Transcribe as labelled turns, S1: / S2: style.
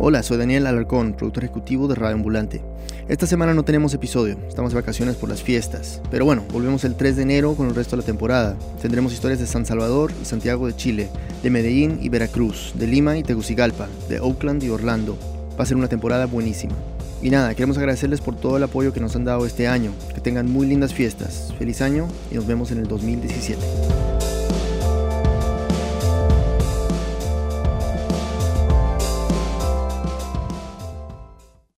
S1: Hola, soy Daniel Alarcón, productor ejecutivo de Radio Ambulante. Esta semana no tenemos episodio, estamos de vacaciones por las fiestas. Pero bueno, volvemos el 3 de enero con el resto de la temporada. Tendremos historias de San Salvador y Santiago de Chile, de Medellín y Veracruz, de Lima y Tegucigalpa, de Oakland y Orlando. Va a ser una temporada buenísima. Y nada, queremos agradecerles por todo el apoyo que nos han dado este año. Que tengan muy lindas fiestas. Feliz año y nos vemos en el 2017.